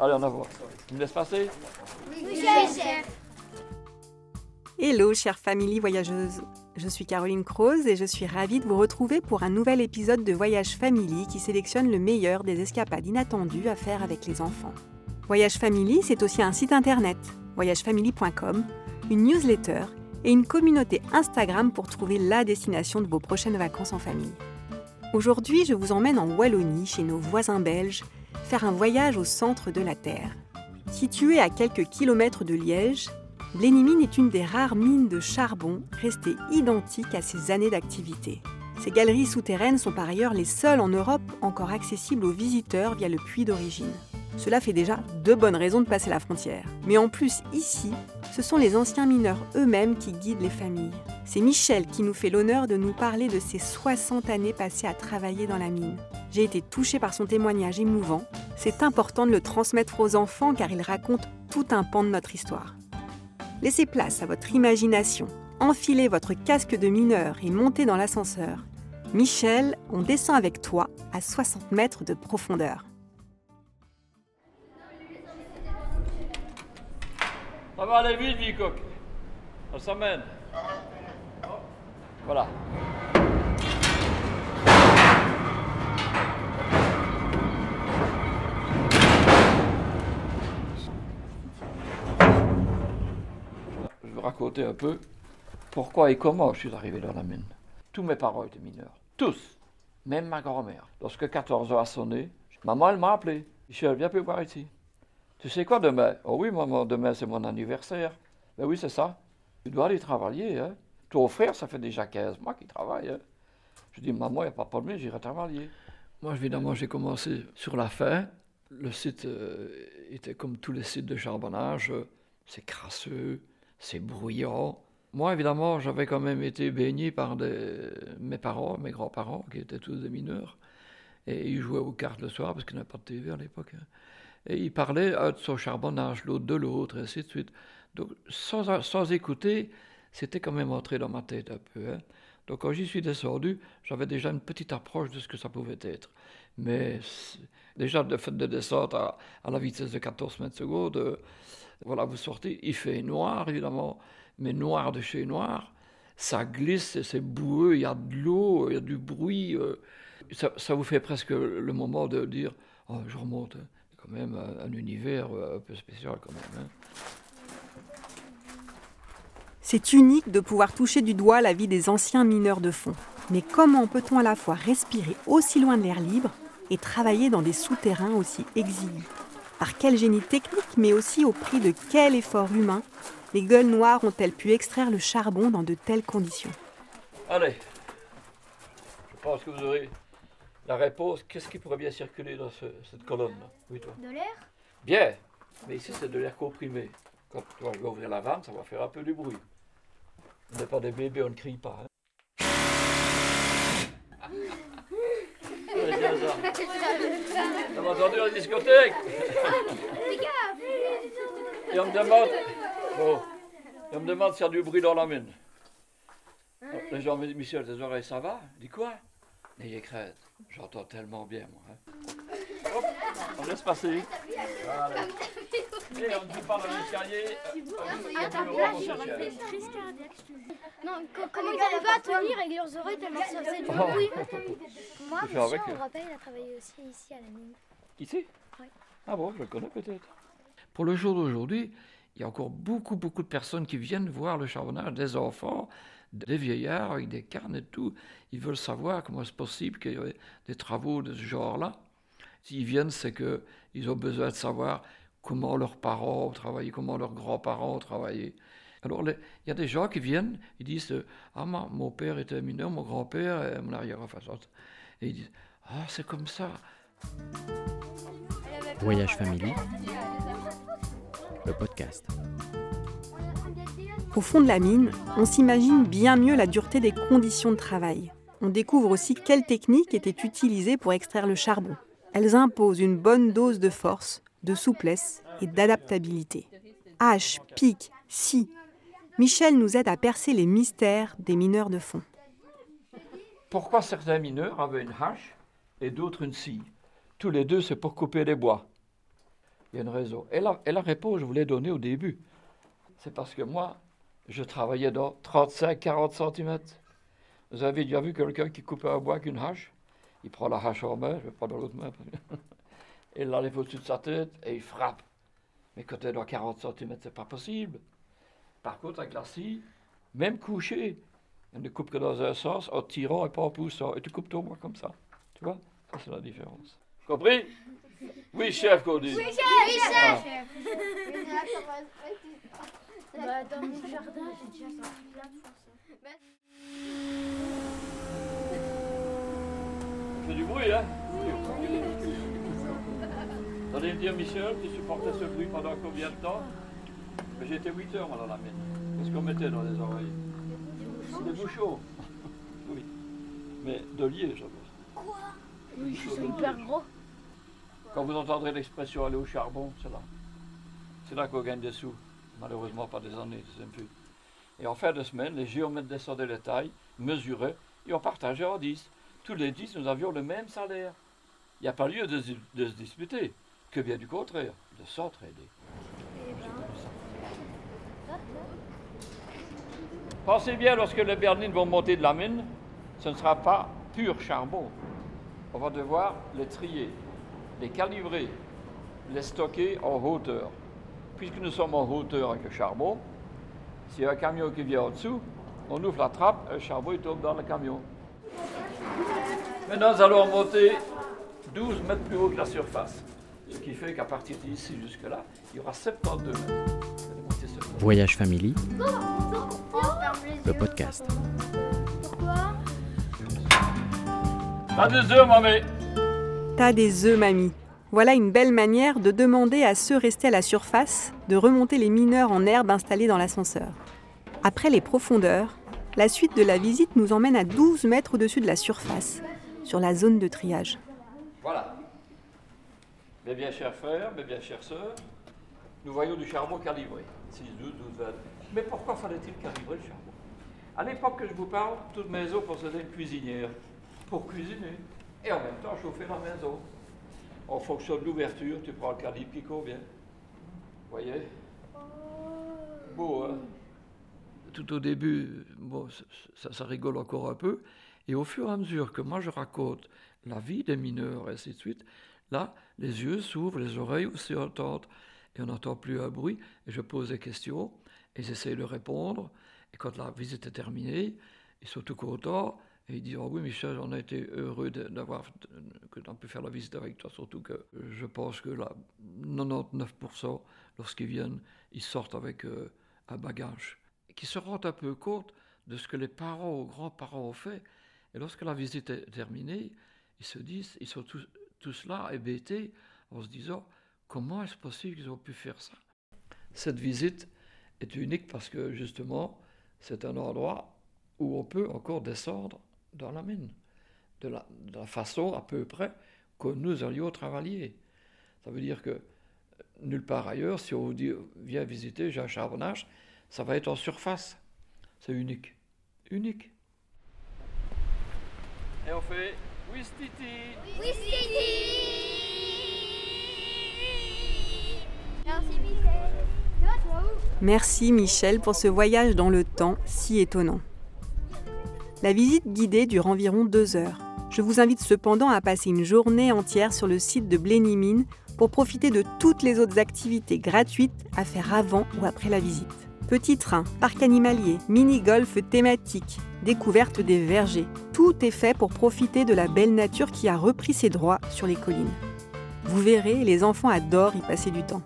Allez, en avant. Tu me laisses passer? Oui, chef. Hello, chère famille voyageuse. Je suis Caroline Croze et je suis ravie de vous retrouver pour un nouvel épisode de Voyage Family qui sélectionne le meilleur des escapades inattendues à faire avec les enfants. Voyage Family, c'est aussi un site internet, voyagefamily.com, une newsletter et une communauté Instagram pour trouver la destination de vos prochaines vacances en famille. Aujourd'hui, je vous emmène en Wallonie, chez nos voisins belges, faire un voyage au centre de la Terre. Située à quelques kilomètres de Liège, Blénimine est une des rares mines de charbon restées identiques à ses années d'activité. Ces galeries souterraines sont par ailleurs les seules en Europe encore accessibles aux visiteurs via le puits d'origine. Cela fait déjà deux bonnes raisons de passer la frontière. Mais en plus, ici, ce sont les anciens mineurs eux-mêmes qui guident les familles. C'est Michel qui nous fait l'honneur de nous parler de ses 60 années passées à travailler dans la mine. J'ai été touchée par son témoignage émouvant. C'est important de le transmettre aux enfants car il raconte tout un pan de notre histoire. Laissez place à votre imagination, enfilez votre casque de mineur et montez dans l'ascenseur. Michel, on descend avec toi à 60 mètres de profondeur. Ça va aller vite, Vicoc. On s'emmène. Voilà. Raconter un peu pourquoi et comment je suis arrivé dans la mine. Tous mes parents étaient mineurs. Tous. Même ma grand-mère. Lorsque 14 heures a sonné, maman, elle m'a appelé. Michel, viens plus voir ici. Tu sais quoi demain? Oh oui, maman, demain c'est mon anniversaire. Ben oui, c'est ça. Tu dois aller travailler. Hein? Ton frère, ça fait déjà 15 mois qu'il travaille. Hein? Je dis, maman, il n'y a pas de problème, j'irai travailler. Moi, évidemment, j'ai commencé sur la fin. Le site euh, était comme tous les sites de charbonnage. C'est crasseux, c'est bruyant. Moi, évidemment, j'avais quand même été baigné par mes parents, mes grands-parents, qui étaient tous des mineurs. Et ils jouaient aux cartes le soir, parce qu'il n'y avait pas de TV à l'époque. hein. Et ils parlaient un de son charbonnage, l'autre de l'autre, et ainsi de suite. Donc, sans, sans écouter, c'était quand même entré dans ma tête un peu. hein. Donc, quand j'y suis descendu, j'avais déjà une petite approche de ce que ça pouvait être. Mais déjà, le fait de descendre à, à la vitesse de 14 mètres secondes, voilà, vous sortez, il fait noir, évidemment, mais noir de chez noir. Ça glisse, c'est boueux, il y a de l'eau, il y a du bruit. euh, ça, vous fait presque le moment de dire Oh, je remonte. hein. C'est quand même un, un univers euh, un peu spécial, quand même. hein. C'est unique de pouvoir toucher du doigt la vie des anciens mineurs de fond. Mais comment peut-on à la fois respirer aussi loin de l'air libre et travailler dans des souterrains aussi exigus Par quel génie technique, mais aussi au prix de quel effort humain, les gueules noires ont-elles pu extraire le charbon dans de telles conditions? Allez, je pense que vous aurez la réponse. Qu'est-ce qui pourrait bien circuler dans ce- cette colonne-là Oui, toi. De l'air? Bien, mais ici c'est de l'air comprimé. Quand tu vas ouvrir la vanne, ça va faire un peu du bruit. On n'est pas des bébés, on ne crie pas. hein. T'as entendu la discothèque Et on me demande. Bon. Et on me demande s'il y a du bruit dans la mine. Les gens disent, Michel, tes oreilles, ça va? Dis quoi? N'ayez crainte. J'entends tellement bien, moi. hein. Hop, on laisse passer. Et on ne dit pas dans l'escalier. euh, on bureau, on s'échelle. Non, co- comment ils n'arrivent pas à tenir avec leurs oreilles tellement ça faisait du bruit Moi, monsieur, eux. on rappelle, il a travaillé aussi ici à la mine. Ici Oui. Ah bon, je le connais peut-être. Pour le jour d'aujourd'hui, il y a encore beaucoup, beaucoup de personnes qui viennent voir le charbonnage, des enfants, des vieillards avec des carnes et tout. Ils veulent savoir comment c'est possible qu'il y ait des travaux de ce genre-là. S'ils viennent, c'est qu'ils ont besoin de savoir comment leurs parents ont travaillé, comment leurs grands-parents ont travaillé. Alors, il y a des gens qui viennent, ils disent euh, Ah, ma- mon père était mineur, mon grand-père et mon arrière-enfant. Et ils disent Ah, c'est comme ça. Voyage Family, le podcast. Au fond de la mine, on s'imagine bien mieux la dureté des conditions de travail. On découvre aussi quelles techniques étaient utilisées pour extraire le charbon. Elles imposent une bonne dose de force, de souplesse et d'adaptabilité. Hache, pique, scie. Michel nous aide à percer les mystères des mineurs de fond. Pourquoi certains mineurs avaient une hache et d'autres une scie? Tous les deux, c'est pour couper les bois. Il y a une raison. Et la, et la réponse, je vous l'ai donnée au début. C'est parce que moi, je travaillais dans 35-40 cm. Vous avez déjà vu quelqu'un qui coupe un bois avec une hache? Il prend la hache en main, je vais prendre l'autre main. Et il l'enlève au-dessus de sa tête et il frappe. Mais quand tu es dans 40 cm, c'est pas possible. Par contre, avec la scie, même couché, on ne coupe que dans un sens, en tirant et pas en poussant. Et tu coupes ton bois comme ça. Tu vois? Ça, c'est la différence. Compris? Oui, chef, Cody. Oui, Oui, chef. Bah, dans mon jardin, j'ai déjà sorti plein de fois ça. C'est du bruit, hein? Vous allez me dire, Michel, tu supportais ce bruit pendant combien de temps Mais J'étais 8 heures, moi, dans la mine. Qu'est-ce qu'on mettait dans les oreilles Des bouchons. Oui. Mais de liège, d'abord. Oui, Chaud c'est hyper gros. Quand vous entendrez l'expression aller au charbon, c'est là. C'est là qu'on gagne des sous. Malheureusement, pas des années, c'est plus. Et en fin de semaine, les géomètres descendaient les tailles, mesuraient, et on partageait en 10. Tous les 10, nous avions le même salaire. Il n'y a pas lieu de se disputer, que bien du contraire, de s'entraider. Pensez bien, lorsque les bernines vont monter de la mine, ce ne sera pas pur charbon. On va devoir les trier, les calibrer, les stocker en hauteur. Puisque nous sommes en hauteur avec le charbon, s'il y a un camion qui vient en dessous, on ouvre la trappe, le charbon tombe dans le camion. Maintenant, nous allons monter 12 mètres plus haut que la surface. Ce qui fait qu'à partir d'ici jusque-là, il y aura 72 mètres. Voyage Family, le podcast. Pourquoi? Pas de œufs, mamie? T'as des œufs, mamie. Voilà une belle manière de demander à ceux restés à la surface de remonter les mineurs en herbe installés dans l'ascenseur. Après les profondeurs, la suite de la visite nous emmène à 12 mètres au-dessus de la surface, sur la zone de triage. Voilà. Mes bien chers frères, mes bien chères sœurs, nous voyons du charbon calibré. 6, 12, 12, 20. Mais pourquoi fallait-il calibrer le charbon? À l'époque que je vous parle, toute maison possédait une cuisinière pour cuisiner et en même temps chauffer la maison. En fonction de l'ouverture, tu prends le calibre qui convient. Vous voyez? Beau, hein? Tout au début, bon, ça, ça- ça rigole encore un peu. Et au fur et à mesure que moi je raconte la vie des mineurs et ainsi de suite, là, les yeux s'ouvrent, les oreilles aussi entendent, et on n'entend plus un bruit. Et je pose des questions, et j'essaie de répondre. Et quand la visite est terminée, ils sont tout contents, et ils disent oh oui, Michel, on a été heureux d'avoir pu faire la visite avec toi, surtout que je pense que là, 99%, lorsqu'ils viennent, ils sortent avec euh, un bagage. Qui se rendent un peu compte de ce que les parents ou grands-parents ont fait. Et lorsque la visite est terminée, ils se disent, ils sont tous, tous là, hébétés, en se disant, comment est-ce possible qu'ils ont pu faire ça? Cette visite est unique parce que justement, c'est un endroit où on peut encore descendre dans la mine, de la, façon à peu près que nous allions travailler. Ça veut dire que nulle part ailleurs, si on vous dit, viens visiter, j'ai un charbonnage, ça va être en surface. C'est unique. Unique. Et on fait Wistiti. Michel. Merci Michel pour ce voyage dans le temps si étonnant. La visite guidée dure environ deux heures. Je vous invite cependant à passer une journée entière sur le site de Blénimine pour profiter de toutes les autres activités gratuites à faire avant ou après la visite. Petit train, parc animalier, mini-golf thématique, découverte des vergers. Tout est fait pour profiter de la belle nature qui a repris ses droits sur les collines. Vous verrez, les enfants adorent y passer du temps.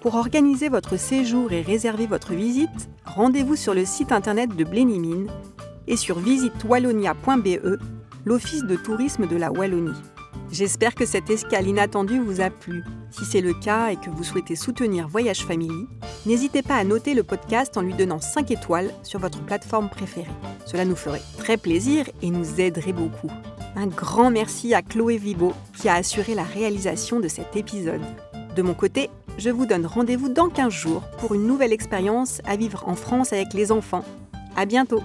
Pour organiser votre séjour et réserver votre visite, rendez-vous sur le site internet de Blénimine et sur visitewallonia.be, l'office de tourisme de la Wallonie. J'espère que cette escale inattendue vous a plu. Si c'est le cas et que vous souhaitez soutenir Voyage Family, n'hésitez pas à noter le podcast en lui donnant 5 étoiles sur votre plateforme préférée. Cela nous ferait très plaisir et nous aiderait beaucoup. Un grand merci à Chloé Vibo qui a assuré la réalisation de cet épisode. De mon côté, je vous donne rendez-vous dans 15 jours pour une nouvelle expérience à vivre en France avec les enfants. À bientôt!